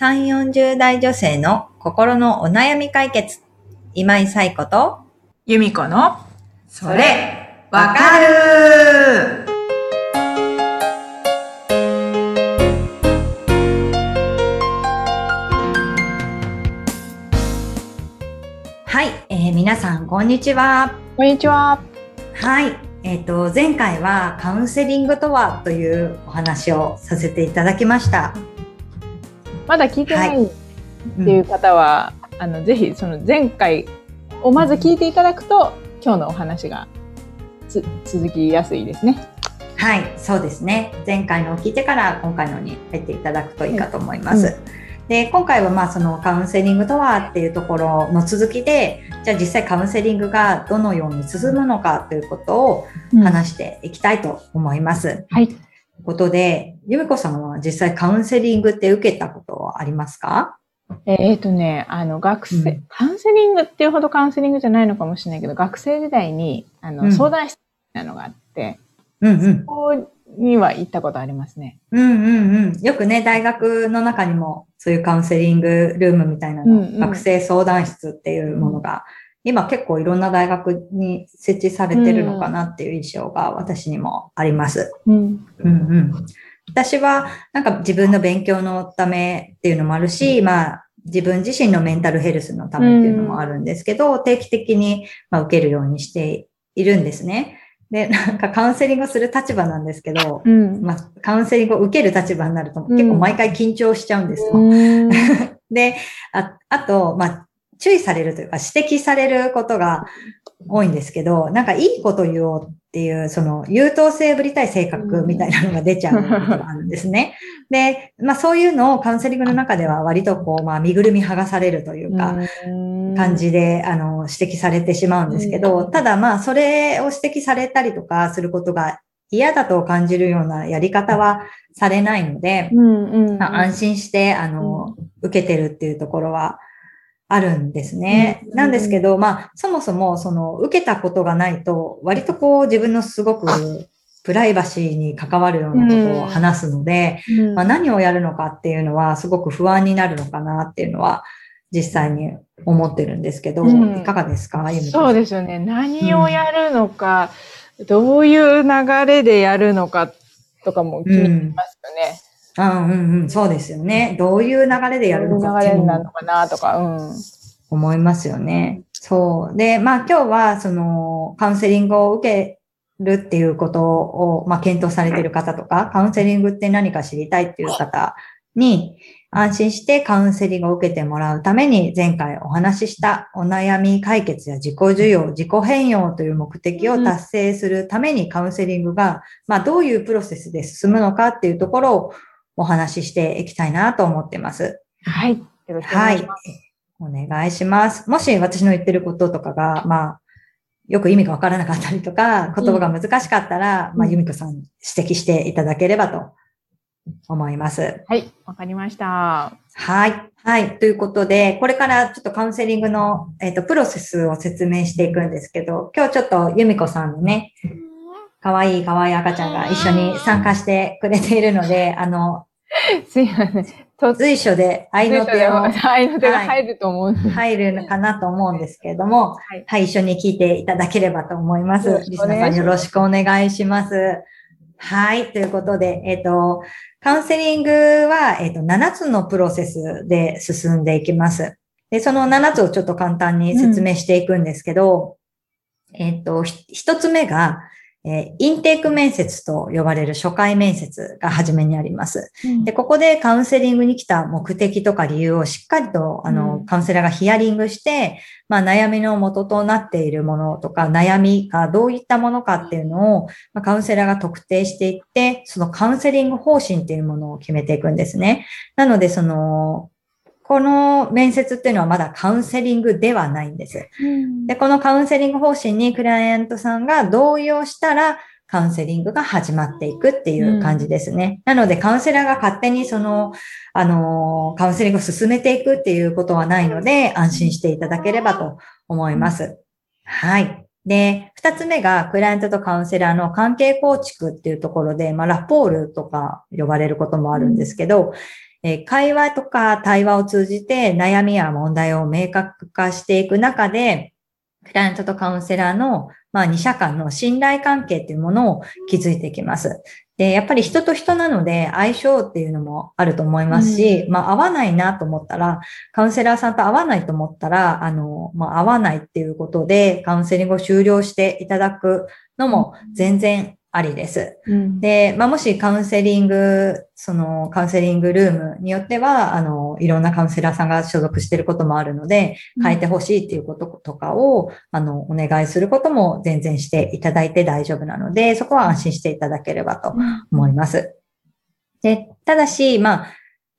3、40代女性の心のお悩み解決。今井彩子と、由美子の、それ、わかるはい、えー、皆さん、こんにちは。こんにちは。はい。えっ、ー、と、前回はカウンセリングとはというお話をさせていただきました。まだ聞いてないっていう方は、はいうん、あのぜひその前回をまず聞いていただくと、今日のお話が続きやすいですね。はい、そうですね。前回のを聞いてから今回のに入っていただくといいかと思います。うん、で、今回はまあそのカウンセリングとはっていうところの続きで、じゃあ実際カウンセリングがどのように進むのかということを話していきたいと思います。うん、はい。ことで、由美子さんは実際カウンセリングって受けたことはありますか？えっ、ー、とね、あの、学生、うん、カウンセリングっていうほどカウンセリングじゃないのかもしれないけど、学生時代に、あの、うん、相談室なのがあって、うんうん、そこには行ったことありますね。うんうんうん。よくね、大学の中にもそういうカウンセリングルームみたいなの、うんうん、学生相談室っていうものが、今結構いろんな大学に設置されてるのかなっていう印象が私にもあります。うん、うんうん。私はなんか自分の勉強のためっていうのもあるし、まあ自分自身のメンタルヘルスのためっていうのもあるんですけど、定期的にま受けるようにしているんですね。で、なんかカウンセリングする立場なんですけど、うん、まあ、カウンセリングを受ける立場になると結構毎回緊張しちゃうんですよ。うん、で、ああと、まあ、注意されるというか指摘されることが多いんですけど、なんかいいこと言おうっていう、その優等生ぶりたい性格みたいなのが出ちゃうことがあるんですね。で、まあそういうのをカウンセリングの中では割とこう、まあ身ぐるみ剥がされるというか、感じで、あの、指摘されてしまうんですけど、ただまあそれを指摘されたりとかすることが嫌だと感じるようなやり方はされないので、まあ、安心して、あの、受けてるっていうところは、あるんですね。うん、なんですけど、まあ、そもそも、その、受けたことがないと、割とこう、自分のすごく、プライバシーに関わるようなことを話すので、うん、まあ、何をやるのかっていうのは、すごく不安になるのかなっていうのは、実際に思ってるんですけど、うん、いかがですか？そうですよね。何をやるのか、どういう流れでやるのかとかも気になりますよね。うんうんうん、そうですよね。どういう流れでやるのかっていう流れなのかなとか、うん。思いますよね。そう。で、まあ今日は、その、カウンセリングを受けるっていうことを、まあ検討されている方とか、カウンセリングって何か知りたいっていう方に、安心してカウンセリングを受けてもらうために、前回お話ししたお悩み解決や自己需要、自己変容という目的を達成するためにカウンセリングが、まあどういうプロセスで進むのかっていうところをお話ししていきたいなと思ってます。はい。よろしくお願いします。はい。お願いします。もし私の言ってることとかが、まあ、よく意味がわからなかったりとか、言葉が難しかったら、うん、まあ、由美子さん指摘していただければと思います。はい、わかりました。はい。はい。ということで、これからちょっとカウンセリングの、えっ、ー、と、プロセスを説明していくんですけど、今日ちょっと由美子さんのね、かわいいかわいい赤ちゃんが一緒に参加してくれているので、あの、すいません。随所で愛の手を。愛の手が入ると思う、はい、入るのかなと思うんですけれども、はい、はい、一緒に聞いていただければと思います。リスナーさんよろしくお願いします。はい。ということで、えっ、ー、と、カウンセリングは、えっ、ー、と、7つのプロセスで進んでいきます。で、その7つをちょっと簡単に説明していくんですけど、うん、えっ、ー、と、1つ目が、えインテーク面接と呼ばれる初回面接が初めにあります。で、ここでカウンセリングに来た目的とか理由をしっかりと、あの、カウンセラーがヒアリングして、まあ、悩みの元となっているものとか、悩みがどういったものかっていうのを、まあ、カウンセラーが特定していって、そのカウンセリング方針っていうものを決めていくんですね。なので、その、この面接っていうのはまだカウンセリングではないんです。で、このカウンセリング方針にクライアントさんが同意をしたら、カウンセリングが始まっていくっていう感じですね。うん、なので、カウンセラーが勝手にその、あの、カウンセリングを進めていくっていうことはないので、安心していただければと思います。はい。で、二つ目が、クライアントとカウンセラーの関係構築っていうところで、まあ、ラポールとか呼ばれることもあるんですけど、え会話とか対話を通じて悩みや問題を明確化していく中で、クライアントとカウンセラーの、まあ、二者間の信頼関係っていうものを築いていきます。で、やっぱり人と人なので相性っていうのもあると思いますし、うん、まあ合わないなと思ったら、カウンセラーさんと合わないと思ったら、あの、まあ合わないっていうことでカウンセリングを終了していただくのも全然ありです。うん、で、まあ、もしカウンセリング、そのカウンセリングルームによっては、あの、いろんなカウンセラーさんが所属していることもあるので、変えてほしいっていうこととかを、あの、お願いすることも全然していただいて大丈夫なので、そこは安心していただければと思います。で、ただし、まあ、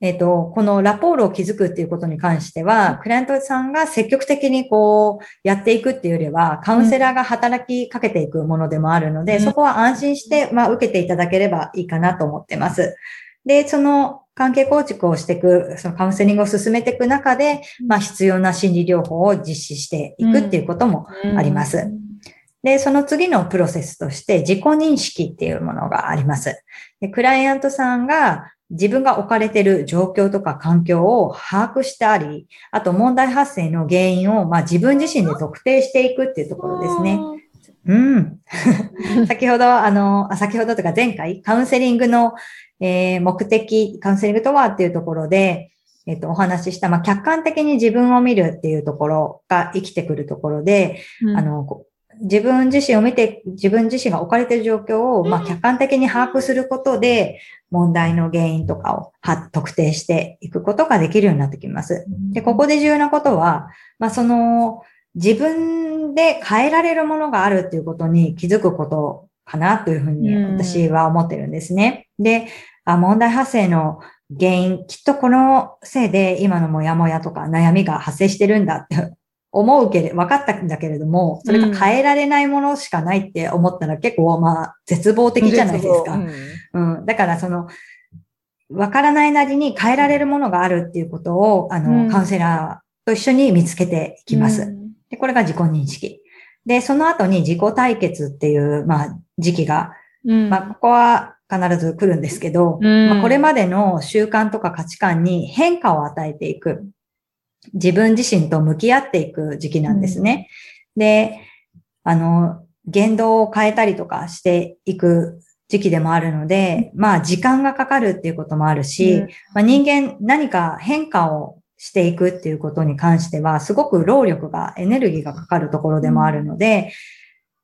えっ、ー、と、このラポールを築くっていうことに関しては、クライアントさんが積極的にこう、やっていくっていうよりは、カウンセラーが働きかけていくものでもあるので、うん、そこは安心して、まあ、受けていただければいいかなと思ってます。で、その関係構築をしていく、そのカウンセリングを進めていく中で、まあ、必要な心理療法を実施していくっていうこともあります。で、その次のプロセスとして自己認識っていうものがあります。でクライアントさんが自分が置かれている状況とか環境を把握してあり、あと問題発生の原因を、まあ、自分自身で特定していくっていうところですね。うん。先ほど、あの、先ほどとか前回、カウンセリングの、えー、目的、カウンセリングとはっていうところで、えっ、と、お話しした、まあ、客観的に自分を見るっていうところが生きてくるところで、うん、あの、自分自身を見て、自分自身が置かれている状況を、まあ、客観的に把握することで、問題の原因とかを特定していくことができるようになってきます。で、ここで重要なことは、まあ、その、自分で変えられるものがあるっていうことに気づくことかなというふうに私は思ってるんですね。で、あ問題発生の原因、きっとこのせいで今のモヤモヤとか悩みが発生してるんだって思うけれ、分かったんだけれども、それが変えられないものしかないって思ったら結構まあ絶望的じゃないですか。うん、うん。だからその、分からないなりに変えられるものがあるっていうことを、あの、うん、カウンセラーと一緒に見つけていきます。で、これが自己認識。で、その後に自己対決っていう、まあ、時期が、まあ、ここは必ず来るんですけど、まあ、これまでの習慣とか価値観に変化を与えていく。自分自身と向き合っていく時期なんですね。うん、で、あの、言動を変えたりとかしていく時期でもあるので、まあ時間がかかるっていうこともあるし、うん、まあ、人間何か変化をしていくっていうことに関しては、すごく労力が、エネルギーがかかるところでもあるので、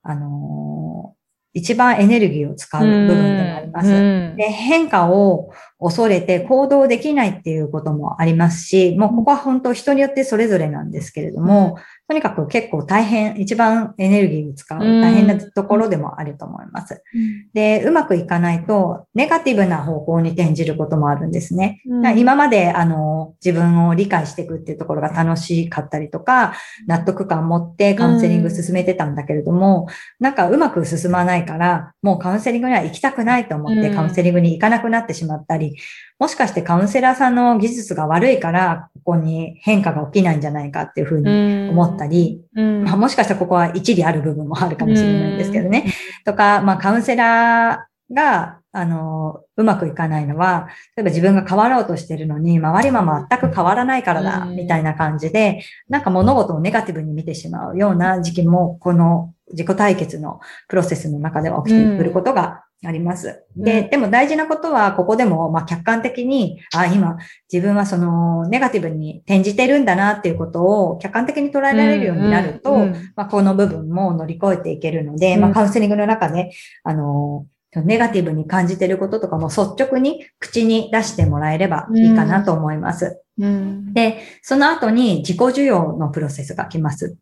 あの一番エネルギーを使う部分でもあります。で変化を恐れて行動できないっていうこともありますし、もうここは本当人によってそれぞれなんですけれども、とにかく結構大変、一番エネルギーを使う大変なところでもあると思います。で、うまくいかないと、ネガティブな方向に転じることもあるんですね。今まで、あの、自分を理解していくっていうところが楽しかったりとか、納得感を持ってカウンセリング進めてたんだけれども、なんかうまく進まないから、もうカウンセリングには行きたくないと思ってカウンセリングに行かなくなってしまったり、もしかしてカウンセラーさんの技術が悪いから、ここに変化が起きないんじゃないかっていうふうに思ったり、まあ、もしかしたらここは一理ある部分もあるかもしれないんですけどね。とか、まあカウンセラーが、あの、うまくいかないのは、例えば自分が変わろうとしてるのに、周りも全く変わらないからだ、みたいな感じで、なんか物事をネガティブに見てしまうような時期も、この自己対決のプロセスの中では起きてくることがあります。で、でも大事なことは、ここでも、まあ、客観的に、あ、今、自分はその、ネガティブに転じてるんだなっていうことを客観的に捉えられるようになると、まあ、この部分も乗り越えていけるので、まあ、カウンセリングの中で、あの、ネガティブに感じてることとかも率直に口に出してもらえればいいかなと思います。で、その後に自己需要のプロセスが来ます。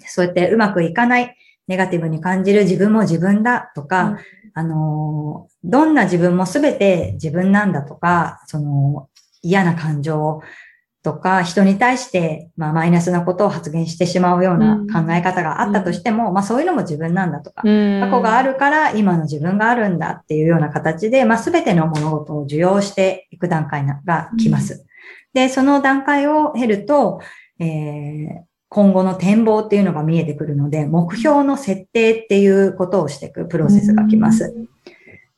そうやってうまくいかない、ネガティブに感じる自分も自分だとか、あの、どんな自分もすべて自分なんだとか、その嫌な感情とか、人に対して、まあ、マイナスなことを発言してしまうような考え方があったとしても、うん、まあ、そういうのも自分なんだとか、うん、過去があるから今の自分があるんだっていうような形で、まあ、すべての物事を受容していく段階が来ます。うん、で、その段階を経ると、えー、今後の展望っていうのが見えてくるので、目標の設定っていうことをしていくプロセスが来ます。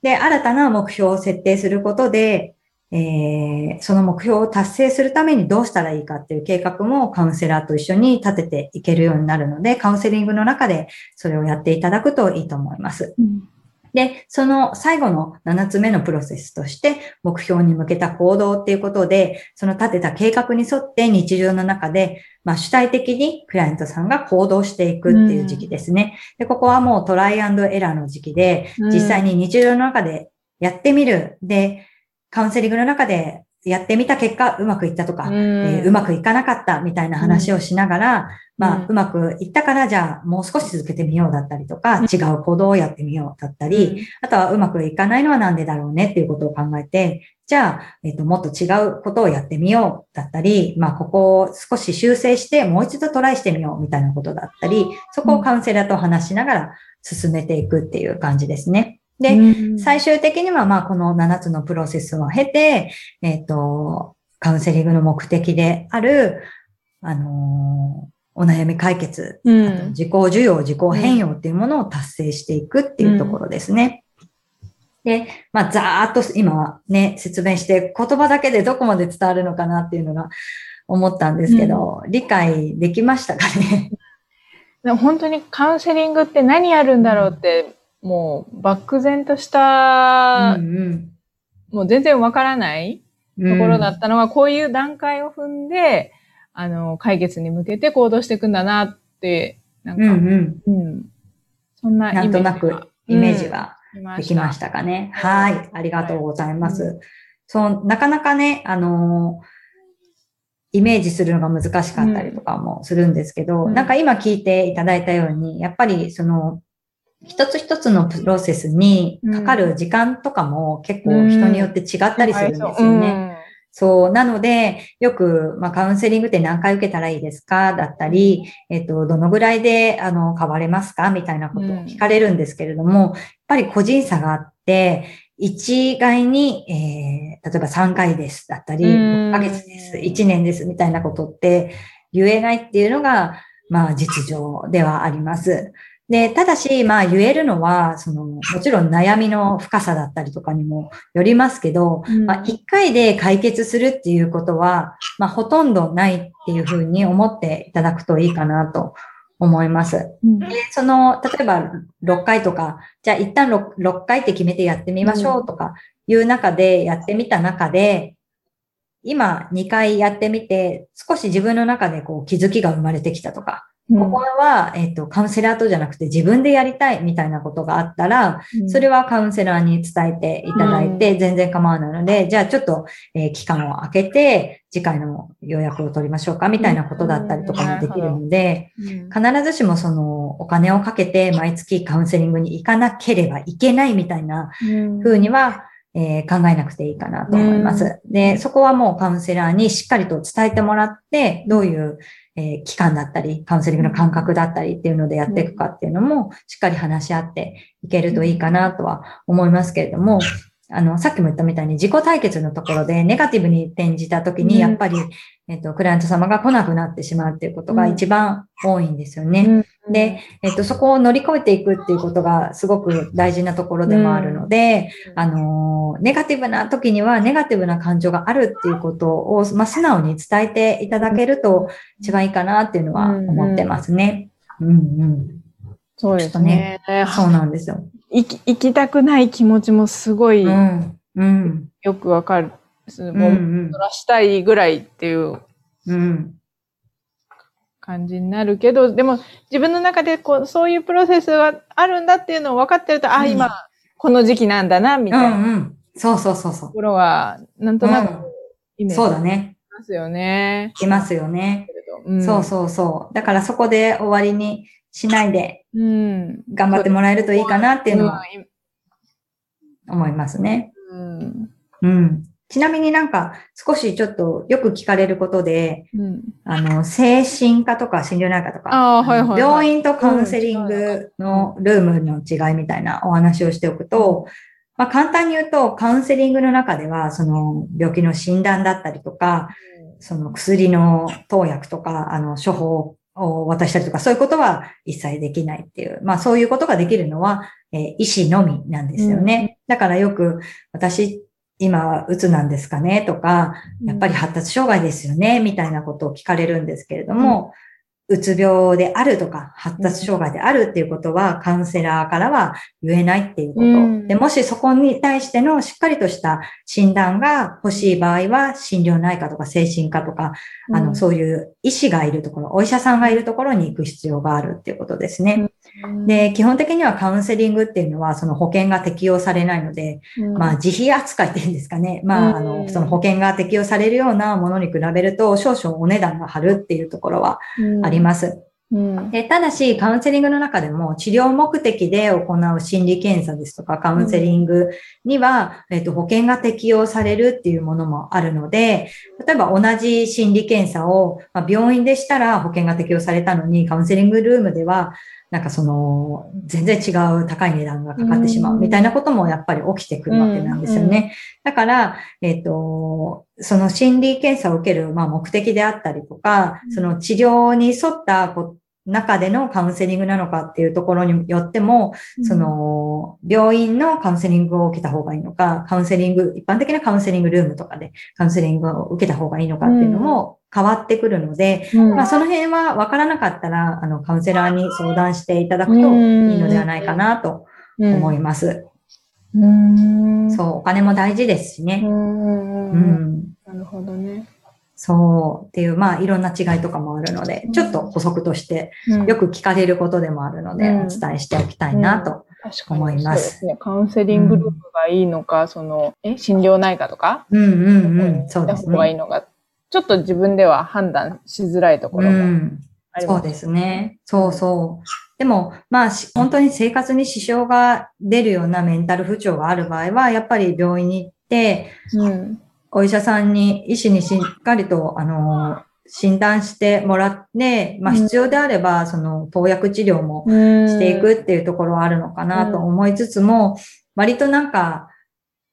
で、新たな目標を設定することで、えー、その目標を達成するためにどうしたらいいかっていう計画もカウンセラーと一緒に立てていけるようになるので、カウンセリングの中でそれをやっていただくといいと思います。うんで、その最後の7つ目のプロセスとして、目標に向けた行動っていうことで、その立てた計画に沿って日常の中で、まあ主体的にクライアントさんが行動していくっていう時期ですね。で、ここはもうトライアンドエラーの時期で、実際に日常の中でやってみる。で、カウンセリングの中でやってみた結果、うまくいったとか、うえー、うまくいかなかったみたいな話をしながら、まあ、うまくいったから、じゃあ、もう少し続けてみようだったりとか、違う行動をやってみようだったり、あとはうまくいかないのはなんでだろうねっていうことを考えて、じゃあ、えっ、と、もっと違うことをやってみようだったり、まあ、ここを少し修正して、もう一度トライしてみようみたいなことだったり、そこをカウンセラーと話しながら進めていくっていう感じですね。で、最終的には、まあ、この7つのプロセスを経て、えっ、と、カウンセリングの目的である、あのーお悩み解決、うん、自己需要、自己変容っていうものを達成していくっていうところですね。うん、で、まあ、ざーっと今ね、説明して言葉だけでどこまで伝わるのかなっていうのが思ったんですけど、うん、理解できましたかね？本当にカウンセリングって何やるんだろうって、もう漠然とした、うんうん、もう全然わからないところだったのが、こういう段階を踏んで、あの、解決に向けて行動していくんだなって、なんか、うん、うん、そんなイメージなんとなくイメージはできました。かね。うん、はい。ありがとうございます。はい、そう、なかなかね、あのイメージするのが難しかったりとかもするんですけど、うん、なんか今聞いていただいたように、やっぱりその、一つ一つのプロセスにかかる時間とかも結構人によって違ったりするんですよね。そう。なので、よく、まあ、カウンセリングって何回受けたらいいですか？だったり、えっと、どのぐらいで、あの、変われますか？みたいなことを聞かれるんですけれども、うん、やっぱり個人差があって、一概に、えー、例えば3回です、だったり、6ヶ月です、1年です、みたいなことって言えないっていうのが、まあ、実情ではあります。で、ただし、まあ言えるのは、その、もちろん悩みの深さだったりとかにもよりますけど、うん、まあ一回で解決するっていうことは、まあほとんどないっていうふうに思っていただくといいかなと思います。うん、でその、例えば6回とか、じゃあ一旦 6, 6回って決めてやってみましょうとかいう中でやってみた中で、今2回やってみて、少し自分の中でこう気づきが生まれてきたとか、ここは、えっ、と、カウンセラーとじゃなくて自分でやりたいみたいなことがあったら、それはカウンセラーに伝えていただいて全然構わないので、じゃあちょっと、えー、期間を空けて、次回の予約を取りましょうかみたいなことだったりとかもできるので、必ずしもそのお金をかけて毎月カウンセリングに行かなければいけないみたいな風には、えー、考えなくていいかなと思います。で、そこはもうカウンセラーにしっかりと伝えてもらって、どういうえー、期間だったり、カウンセリングの感覚だったりっていうのでやっていくかっていうのも、しっかり話し合っていけるといいかなとは思いますけれども、あの、さっきも言ったみたいに自己対決のところでネガティブに転じたときに、やっぱり、えっと、クライアント様が来なくなってしまうっていうことが一番多いんですよね。で、えっと、そこを乗り越えていくっていうことがすごく大事なところでもあるので、あの、ネガティブな時にはネガティブな感情があるっていうことを、まあ、素直に伝えていただけると一番いいかなっていうのは思ってますね。うんうん。そうですね。そうなんですよ。行き、行きたくない気持ちもすごい、うん、うん、よくわかる。もう、そらしたいぐらいっていう、うん、感じになるけど、でも自分の中でこう、そういうプロセスがあるんだっていうのを分かってると、うん、あ、今、この時期なんだな、みたいな。うんうん。そうそうそうそう。ところは、なんとなく、イメージ、そうだね。ますよね。いますよね。うん、そうそうそう。だからそこで終わりにしないで、頑張ってもらえるといいかなっていうのは、思いますね。うん。うん。ちなみになんか少しちょっとよく聞かれることで、うん、あの、精神科とか心療内科とか、はいはいはい、病院とカウンセリングのルームの違いみたいなお話をしておくと、まあ、簡単に言うと、カウンセリングの中では、その病気の診断だったりとか、その薬の投薬とか、あの、処方を渡したりとか、そういうことは一切できないっていう、まあそういうことができるのは、えー、医師のみなんですよね。うん、だからよく私っ今、うつなんですかね？とか、やっぱり発達障害ですよね？みたいなことを聞かれるんですけれども、うつ病であるとか、発達障害であるっていうことは、カウンセラーからは言えないっていうこと。で、もしそこに対してのしっかりとした診断が欲しい場合は、心療内科とか精神科とか、あの、そういう医師がいるところ、お医者さんがいるところに行く必要があるっていうことですね。で、基本的にはカウンセリングっていうのは、その保険が適用されないので、まあ、自費扱いっていうんですかね。まあ、あの、その保険が適用されるようなものに比べると、少々お値段が張るっていうところはあります。でただし、カウンセリングの中でも治療目的で行う心理検査ですとかカウンセリングには、えっと、保険が適用されるっていうものもあるので、例えば同じ心理検査を、まあ、病院でしたら保険が適用されたのに、カウンセリングルームではなんかその、全然違う高い値段がかかってしまうみたいなこともやっぱり起きてくるわけなんですよね。だから、えっ、ー、と、その心理検査を受ける、まあ、目的であったりとか、その治療に沿った中でのカウンセリングなのかっていうところによっても、その、病院のカウンセリングを受けた方がいいのか、カウンセリング、一般的なカウンセリングルームとかでカウンセリングを受けた方がいいのかっていうのも変わってくるので、うん、まあその辺は分からなかったら、あの、カウンセラーに相談していただくといいのではないかなと思います。うん、そう、お金も大事ですしね。うん。なるほどね。そうっていう、まあいろんな違いとかもあるので、ちょっと補足としてよく聞かれることでもあるので、お伝えしておきたいなと思います。すね。カウンセリングループがいいのか、その、え、心療内科とかうんうんうん。そうですね。がいいのかちょっと自分では判断しづらいところがあります、そうですね。そうそう。でも、まあ、本当に生活に支障が出るようなメンタル不調がある場合は、やっぱり病院に行って、うん、お医者さんに、医師にしっかりと、あの、診断してもらって、まあ必要であれば、その投薬治療もしていくっていうところはあるのかなと思いつつも、割となんか、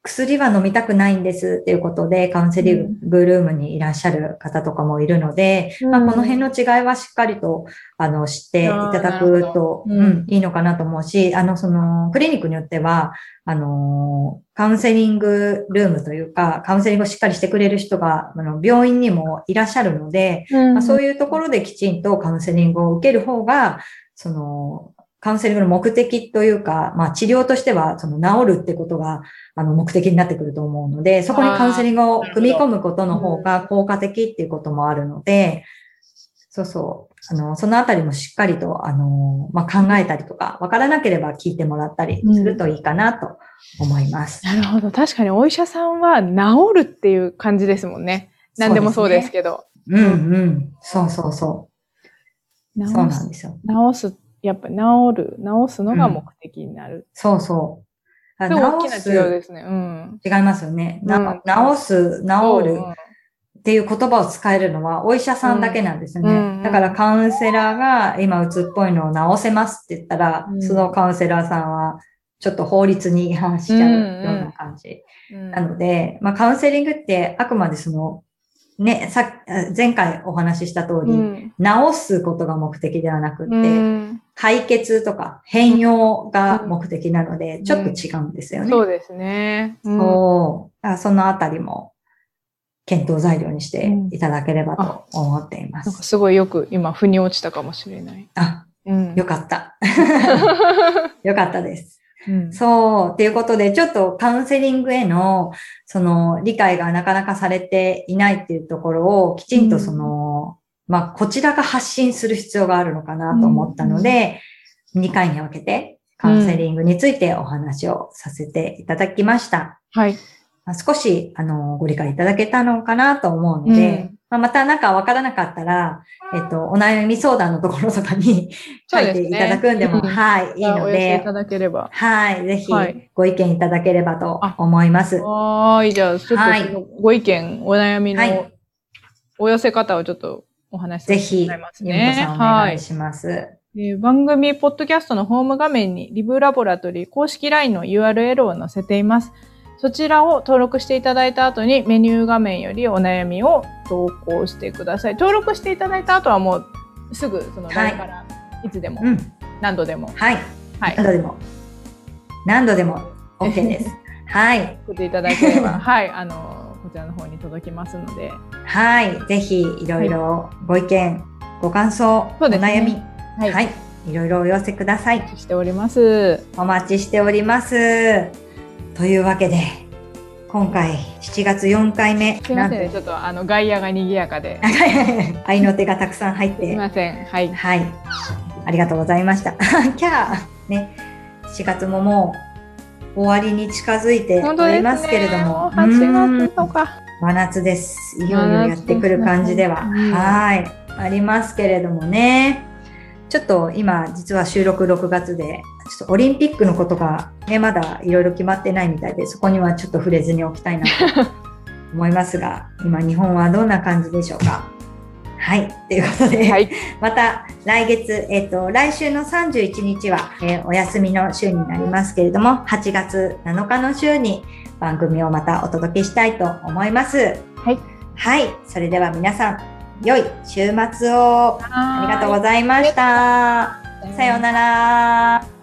薬は飲みたくないんですっていうことで、カウンセリングルームにいらっしゃる方とかもいるので、うん、まあ、この辺の違いはしっかりと、あの、知っていただくと、うん、いいのかなと思うし、あの、その、クリニックによっては、あの、カウンセリングルームというか、カウンセリングをしっかりしてくれる人が、あの、病院にもいらっしゃるので、うん、まあ、そういうところできちんとカウンセリングを受ける方が、その、カウンセリングの目的というか、まあ治療としては、その治るってことが、あの、目的になってくると思うので、そこにカウンセリングを組み込むことの方が効果的っていうこともあるので、そうそう。あの、そのあたりもしっかりと、あの、まあ、考えたりとか、わからなければ聞いてもらったりするといいかなと思います。うん、なるほど。確かにお医者さんは治るっていう感じですもんね。何でもそうですけど。うね、うんうん。そうそうそう。そうなんですよ。治す、やっぱ治る、治すのが目的になる。うん、そうそう。大きな違いですね。うん。違いますよね。な、治す、治るっていう言葉を使えるのはお医者さんだけなんですよね。だからカウンセラーが今うつっぽいのを治せますって言ったら、そのカウンセラーさんはちょっと法律に違反しちゃうような感じ。なので、まあカウンセリングってあくまでそのね、さ、前回お話しした通り、うん、治すことが目的ではなくて、うん、解決とか変容が目的なので、ちょっと違うんですよね。そうですね。そう。そのあたりも、検討材料にしていただければと思っています。なんかすごいよく今、腑に落ちたかもしれない。あ、うん、よかった。よかったです。うん、そう。っていうことで、ちょっとカウンセリングへの、その、理解がなかなかされていないっていうところを、きちんとその、うん、まあ、こちらが発信する必要があるのかなと思ったので、うん、2回に分けて、カウンセリングについてお話をさせていただきました。はい。少し、あの、ご理解いただけたのかなと思うので、まあ、またなんかわからなかったら、えっと、お悩み相談のところとかに 書いていただくんでも、でね、はい、いいので、いただければ。はい、ぜひ、ご意見いただければと思います。はい、じゃあ、ちょっとご意見、お悩みのお寄せ方をちょっとお話ししてもらいますね。ぜひ、お願いします。はいえー、番組ポッドキャストのホーム画面にリブラボラトリー公式 LINE の URL を載せています。そちらを登録していただいた後にメニュー画面よりお悩みを投稿してください。登録していただいた後はもうすぐその LINE からいつでも、何度でも。はい。はい。何度でも。何度でも OK です。はい。送っていただければ、はい、あの、こちらの方に届きますので。はい。ぜひ、いろいろご意見、はい、ご感想、お悩み、はい、はい。いろいろお寄せください。お待ちしております。お待ちしております。というわけで、今回7月4回目。すみませんね、ちょっとあの外野が賑やかで。愛の手がたくさん入って。すみません。はい。はい。ありがとうございました。キャーね、7月ももう終わりに近づいておりますけれども。も8月とか。真夏です。いよいよやってくる感じでは、はい、ありますけれどもね。ちょっと今実は収録6月で、ちょっとオリンピックのことがね、まだいろいろ決まってないみたいで、そこにはちょっと触れずにおきたいなと思いますが、今日本はどんな感じでしょうか？はい。ということで、はい、また来月、えっ、ー、と、来週の31日は、えー、お休みの週になりますけれども、8月7日の週に番組をまたお届けしたいと思います。はい。はい。それでは皆さん、良い週末をありがとうございました。さようなら。